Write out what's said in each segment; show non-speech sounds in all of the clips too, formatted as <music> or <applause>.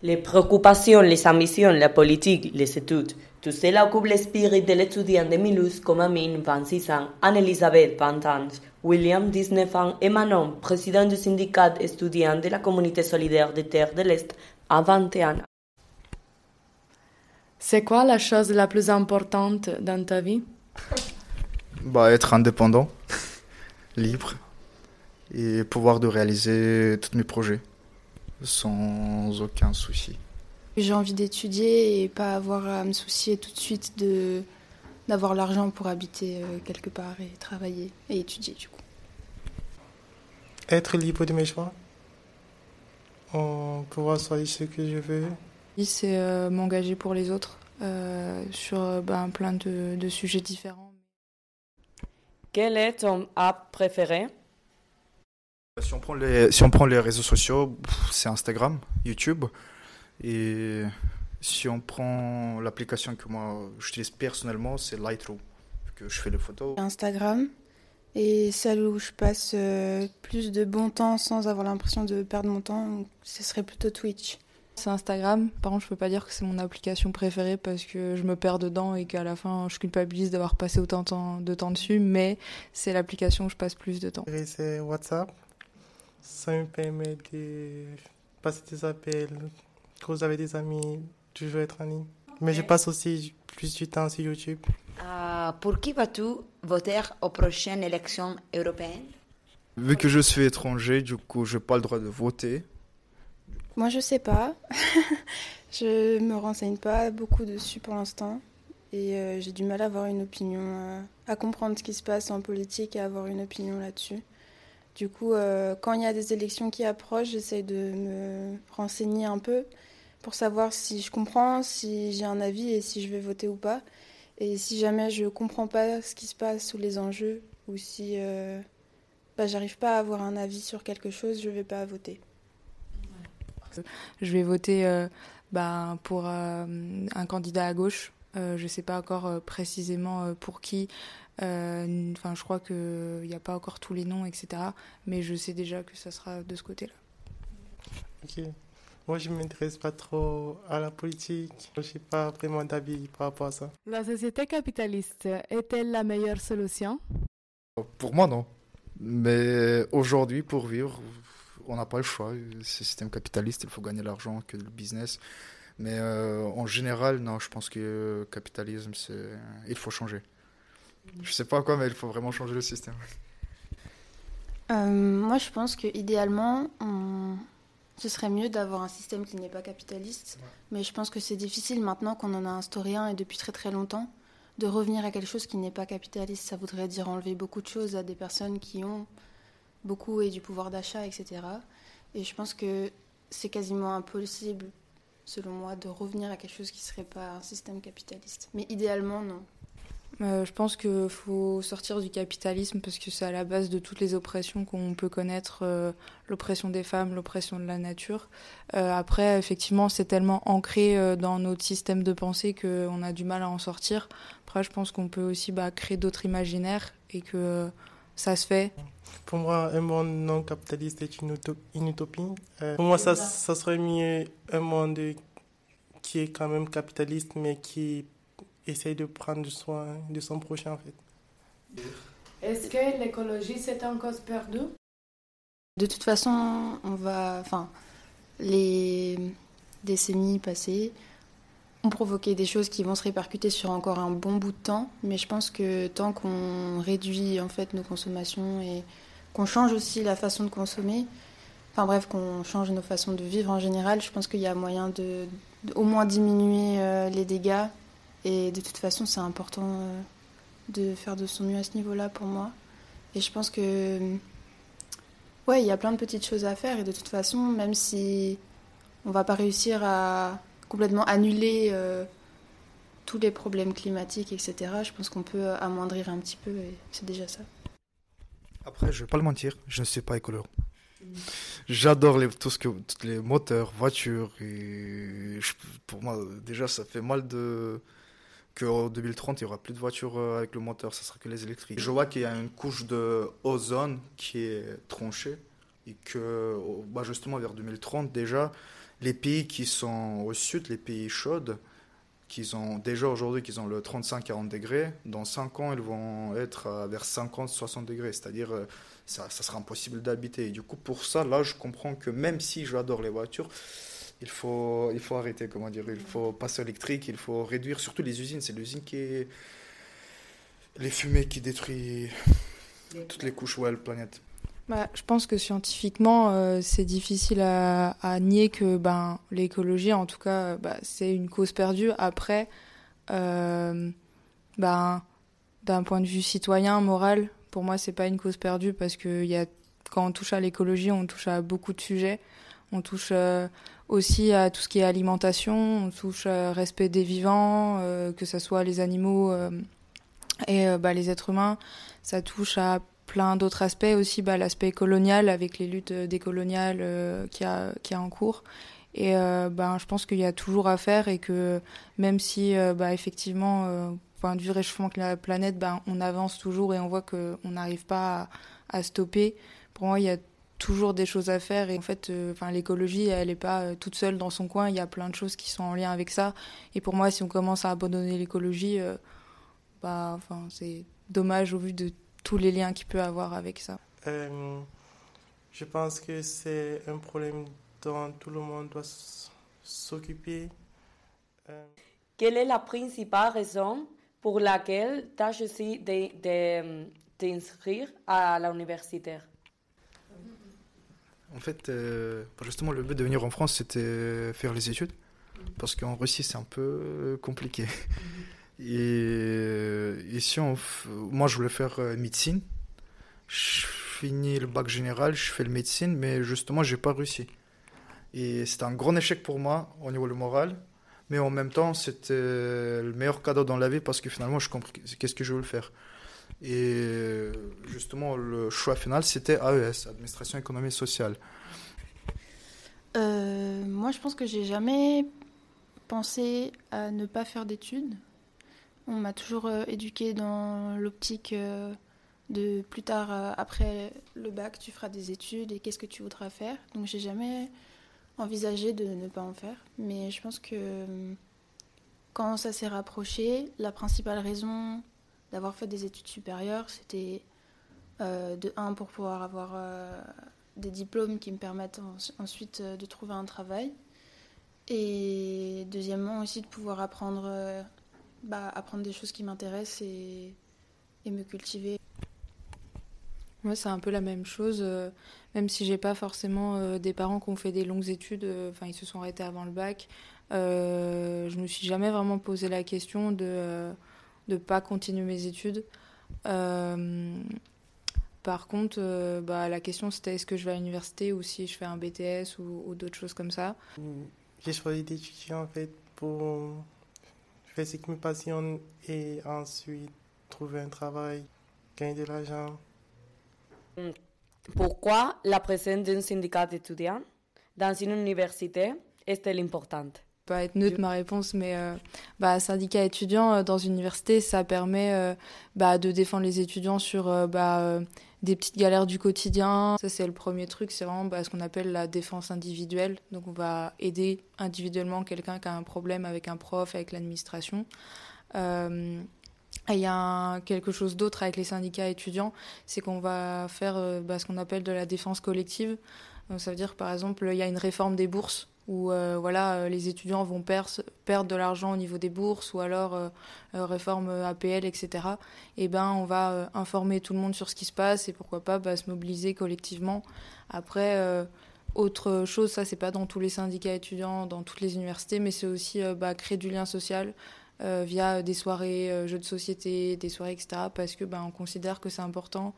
Les préoccupations, les ambitions, la politique, les études, tout cela occupe l'esprit de l'étudiant de Mulhouse comme Amine, 26 ans, Anne-Elisabeth, 20 ans, William, 19 ans, et Manon, président du syndicat étudiant de la communauté solidaire des Terres de l'Est, à 21 ans. C'est quoi la chose la plus importante dans ta vie? <laughs> Bah, Être indépendant, <laughs> libre, et pouvoir de réaliser tous mes projets sans aucun souci. J'ai envie d'étudier et pas avoir à me soucier tout de suite de d'avoir l'argent pour habiter euh, quelque part et travailler et étudier du coup. Être libre de mes choix. pouvoir choisir ce que je veux. C'est euh, m'engager pour les autres euh, sur ben, plein de, de sujets différents. Quel est ton app préféré? Si on prend les, si on prend les réseaux sociaux, c'est Instagram, YouTube. Et si on prend l'application que moi j'utilise personnellement, c'est Lightroom, que je fais les photos. Instagram. Et celle où je passe euh, plus de bon temps sans avoir l'impression de perdre mon temps, ce serait plutôt Twitch. C'est Instagram. Par contre, je peux pas dire que c'est mon application préférée parce que je me perds dedans et qu'à la fin, je culpabilise d'avoir passé autant de temps dessus. Mais c'est l'application où je passe plus de temps. C'est WhatsApp ça me permet de passer des appels, causer avec des amis, toujours être en ligne. Mais je passe aussi plus du temps sur YouTube. Euh, pour qui vas-tu voter aux prochaines élections européennes? Vu que je suis étranger, du coup, je n'ai pas le droit de voter. Moi, je sais pas. <laughs> je me renseigne pas beaucoup dessus pour l'instant. Et euh, j'ai du mal à avoir une opinion, euh, à comprendre ce qui se passe en politique et à avoir une opinion là-dessus. Du coup, euh, quand il y a des élections qui approchent, j'essaie de me renseigner un peu pour savoir si je comprends, si j'ai un avis et si je vais voter ou pas. Et si jamais je comprends pas ce qui se passe ou les enjeux, ou si euh, bah, j'arrive pas à avoir un avis sur quelque chose, je vais pas voter. Je vais voter euh, bah, pour un candidat à gauche. Je ne sais pas encore précisément pour qui. Euh, enfin, je crois qu'il n'y a pas encore tous les noms, etc. Mais je sais déjà que ça sera de ce côté-là. Ok. Moi, je ne m'intéresse pas trop à la politique. Je n'ai pas vraiment d'avis par rapport à ça. La société capitaliste est-elle la meilleure solution? Pour moi, non. Mais aujourd'hui, pour vivre, on n'a pas le choix. C'est système capitaliste, il faut gagner l'argent que le business. Mais euh, en général, non, je pense que le capitalisme, c'est... il faut changer. Je sais pas quoi, mais il faut vraiment changer le système. Euh, moi, je pense que idéalement, ce serait mieux d'avoir un système qui n'est pas capitaliste. Mais je pense que c'est difficile maintenant qu'on en a instauré un et depuis très très longtemps de revenir à quelque chose qui n'est pas capitaliste. Ça voudrait dire enlever beaucoup de choses à des personnes qui ont beaucoup et du pouvoir d'achat, etc. Et je pense que c'est quasiment impossible, selon moi, de revenir à quelque chose qui ne serait pas un système capitaliste. Mais idéalement, non. Euh, je pense qu'il faut sortir du capitalisme parce que c'est à la base de toutes les oppressions qu'on peut connaître, euh, l'oppression des femmes, l'oppression de la nature. Euh, après, effectivement, c'est tellement ancré dans notre système de pensée qu'on a du mal à en sortir. Après, je pense qu'on peut aussi bah, créer d'autres imaginaires et que ça se fait. Pour moi, un monde non capitaliste est une, utopie. pour moi, ça, ça serait mieux un monde qui est quand même capitaliste, mais qui essaye de prendre soin de son prochain en fait. Est-ce que l'écologie c'est en cause perdue De toute façon, on va, enfin, les décennies passées ont provoqué des choses qui vont se répercuter sur encore un bon bout de temps, mais je pense que tant qu'on réduit en fait nos consommations et qu'on change aussi la façon de consommer, enfin bref, qu'on change nos façons de vivre en général, je pense qu'il y a moyen de, au moins diminuer euh, les dégâts et de toute façon, c'est important euh, de faire de son mieux à ce niveau-là pour moi. Et je pense que, ouais, il y a plein de petites choses à faire. Et de toute façon, même si on va pas réussir à complètement annuler euh, tous les problèmes climatiques, etc., je pense qu'on peut amoindrir un petit peu et c'est déjà ça. Après, je vais pas le mentir, je ne suis pas écolo. J'adore les, tous les moteurs, voitures. Et pour moi, déjà, ça fait mal de, qu'en 2030, il n'y aura plus de voitures euh, avec le moteur, ça sera que les électriques. Je vois qu'il y a une couche de ozone qui est tranchée et que, bah justement, vers 2030 déjà, les pays qui sont au sud, les pays chauds, qui ont déjà aujourd'hui qu'ils ont le 35-40 degrés, dans 5 ans ils vont être vers 50-60 degrés, c'est-à-dire euh, ça, ça, sera impossible d'habiter. Et du coup pour ça, là je comprends que même si j'adore les voitures, il faut, il faut arrêter, comment dire, il faut passer électrique, il faut réduire, surtout les usines, c'est l'usine qui est... Les fumées qui détruisent toutes les couches, ouais, la planète. Bah, je pense que scientifiquement, euh, c'est difficile à, à, nier que ben, l'écologie, en tout cas, bah, c'est une cause perdue. Après, euh, ben, d'un point de vue citoyen, moral, pour moi, c'est pas une cause perdue parce que quand on touche à l'écologie, on touche à beaucoup de sujets. On touche euh, aussi à tout ce qui est alimentation, on touche au respect des vivants, que ce soit les animaux et bah, les êtres humains. Ça touche à plein d'autres aspects aussi, bah, l'aspect colonial avec les luttes décoloniales euh, qui a qui a en cours. Et euh, ben je pense qu'il y a toujours à faire et que même si euh, bah, effectivement, euh, point de vue réchauffement de la planète, ben on avance toujours et on voit qu'on n'arrive pas à, à, stopper. Pour moi, il y a toujours des choses à faire et en fait, enfin l'écologie, elle n'est pas toute seule dans son coin. Il y a plein de choses qui sont en lien avec ça. Et pour moi, si on commence à abandonner l'écologie, bah enfin c'est dommage au vu de tous les liens qu'il peut avoir avec ça euh, Je pense que c'est un problème dont tout le monde doit s'occuper. Euh... Quelle est la principale raison pour laquelle tu as choisi de, t'inscrire à l'université En fait, euh, justement, le but de venir en France, c'était faire les études. Parce qu'en Russie, c'est un peu compliqué. Et on, moi, je voulais faire euh, médecine. Je finis le bac général, je fais le médecine, mais justement, j'ai pas réussi. Et c'était un grand échec pour moi au niveau du moral. Mais en même temps, c'était le meilleur cadeau dans la vie parce que finalement, je compris qu'est-ce que je voulais faire. Et justement, le choix final, c'était AES, Administration économique et sociale. Euh, moi, je pense que j'ai jamais pensé à ne pas faire d'études. On m'a toujours euh, éduqué dans l'optique euh, de plus tard, euh, après le bac, tu feras des études et qu'est-ce que tu voudras faire. Donc j'ai jamais envisagé de ne pas en faire. Mais je pense que quand ça s'est rapproché, la principale raison d'avoir fait des études supérieures, c'était de un pour pouvoir avoir des diplômes qui me permettent ensuite de trouver un travail. Et deuxièmement aussi de pouvoir apprendre bah, apprendre des choses qui m'intéressent et, et, me cultiver. Moi, c'est un peu la même chose, euh, même si j'ai pas forcément euh, des parents qui ont fait des longues études, euh, enfin, ils se sont arrêtés avant le bac. je me suis jamais vraiment posé la question de ne pas continuer mes études. par contre, bah, la question c'était est-ce que je vais à l'université ou si je fais un BTS ou, ou d'autres choses comme ça. J'ai choisi d'étudier en fait pour faire ce qui me passionne et ensuite trouver un travail, gagner de l'argent. Pourquoi la présence d'un syndicat d'étudiants dans une université est-elle importante? Pas être neutre ma réponse, mais euh, bah, syndicat étudiant euh, dans une université, ça permet euh, bah, de défendre les étudiants sur euh, bah, euh, des petites galères du quotidien. Ça, c'est le premier truc, c'est vraiment bah, ce qu'on appelle la défense individuelle. Donc, on va aider individuellement quelqu'un qui a un problème avec un prof, avec l'administration. Euh, et il y a quelque chose d'autre avec les syndicats étudiants, c'est qu'on va faire bah, ce qu'on appelle de la défense collective. Donc, ça veut dire, par exemple, il y a une réforme des bourses où euh, voilà, les étudiants vont per perdre de l'argent au niveau des bourses ou alors euh, réforme APL, etc. Et ben, on va euh, informer tout le monde sur ce qui se passe et pourquoi pas bah, se mobiliser collectivement. Après, euh, autre chose, ça c'est pas dans tous les syndicats étudiants, dans toutes les universités, mais c'est aussi bah, créer du lien social. via des soirées jeux de société, des soirées, etc. Parce que ben, on considère que c'est important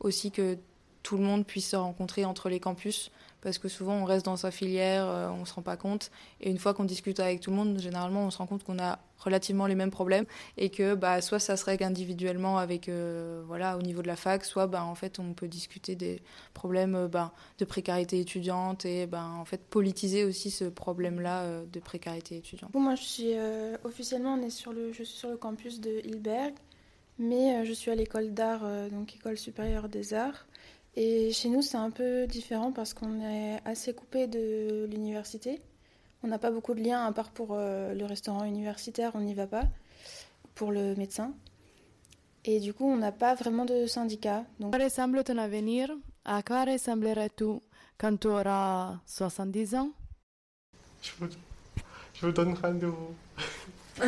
aussi que tout le monde puisse se rencontrer entre les campus parce que souvent on reste dans sa filière, euh, on se rend pas compte. Et une fois qu'on discute avec tout le monde, généralement on se rend compte qu'on a relativement les mêmes problèmes et que bah, soit ça se règle individuellement avec euh, voilà au niveau de la fac, soit bah, en fait on peut discuter des problèmes euh, bah, de précarité étudiante et en fait politiser aussi ce problème-là de précarité étudiante. Moi officiellement on est sur le je suis sur le campus de Hilberg, mais je suis à l'école d'art donc école supérieure des arts. Et chez nous, c'est un peu différent parce qu'on est assez coupé de l'université. On n'a pas beaucoup de liens, à part pour euh, le restaurant universitaire, on n'y va pas, pour le médecin. Et du coup, on n'a pas vraiment de syndicat. Donc... Quel ressemble ton avenir À quoi ressemblerais-tu quand tu auras 70 ans? Je vous, je vous donne rendez-vous. <laughs>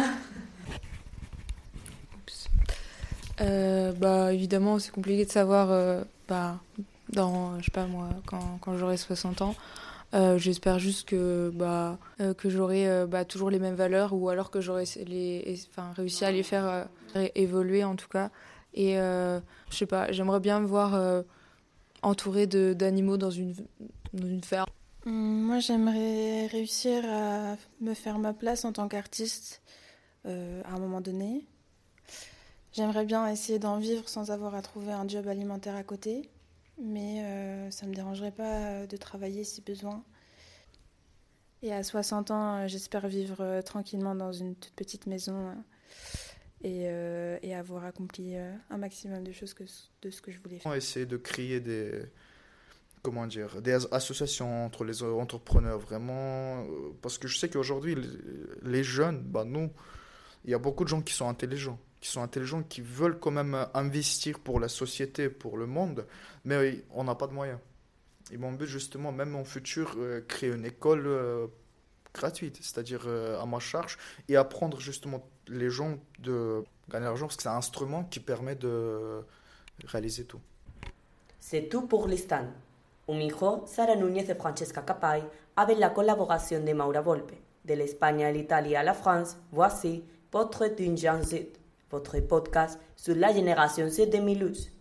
Euh, bah évidemment c'est compliqué de savoir euh, bah dans je sais pas moi quand, quand j'aurai 60 ans euh, j'espère juste que bah euh, que j'aurai euh, bah, toujours les mêmes valeurs ou alors que j'aurai les enfin réussi à les faire évoluer en tout cas. Et je sais pas j'aimerais bien me voir entourée d'animaux dans une dans une ferme. Hum, Moi, j'aimerais réussir à me faire ma place en tant qu'artiste à un moment donné. J'aimerais bien essayer d'en vivre sans avoir à trouver un job alimentaire à côté, mais euh, ça ne me dérangerait pas euh, de travailler si besoin. Et à 60 ans, euh, j'espère vivre tranquillement dans une toute petite maison et, et avoir accompli un maximum de choses que, de ce que je voulais faire. Essayer de créer des, comment dire, des as- associations entre les entrepreneurs, vraiment, parce que je sais qu'aujourd'hui, les jeunes, bah nous, il y a beaucoup de gens qui sont intelligents, qui sont intelligents, qui veulent quand même euh, investir pour la société, pour le monde, mais on n'a pas de moyens. Et mon but, justement, même en futur, euh, créer une école euh, gratuite, c'est-à-dire à ma charge, et apprendre justement les gens de gagner l'argent, parce que c'est un instrument qui permet de réaliser tout. C'est tout pour l'instant. Un hijo, Sara Núñez et Francesca Capay, avec la collaboration de Maura Volpe. De l'Espagne à l'Italie à la France, voici Portrait d'une Z, votre podcast sur la génération de Milus.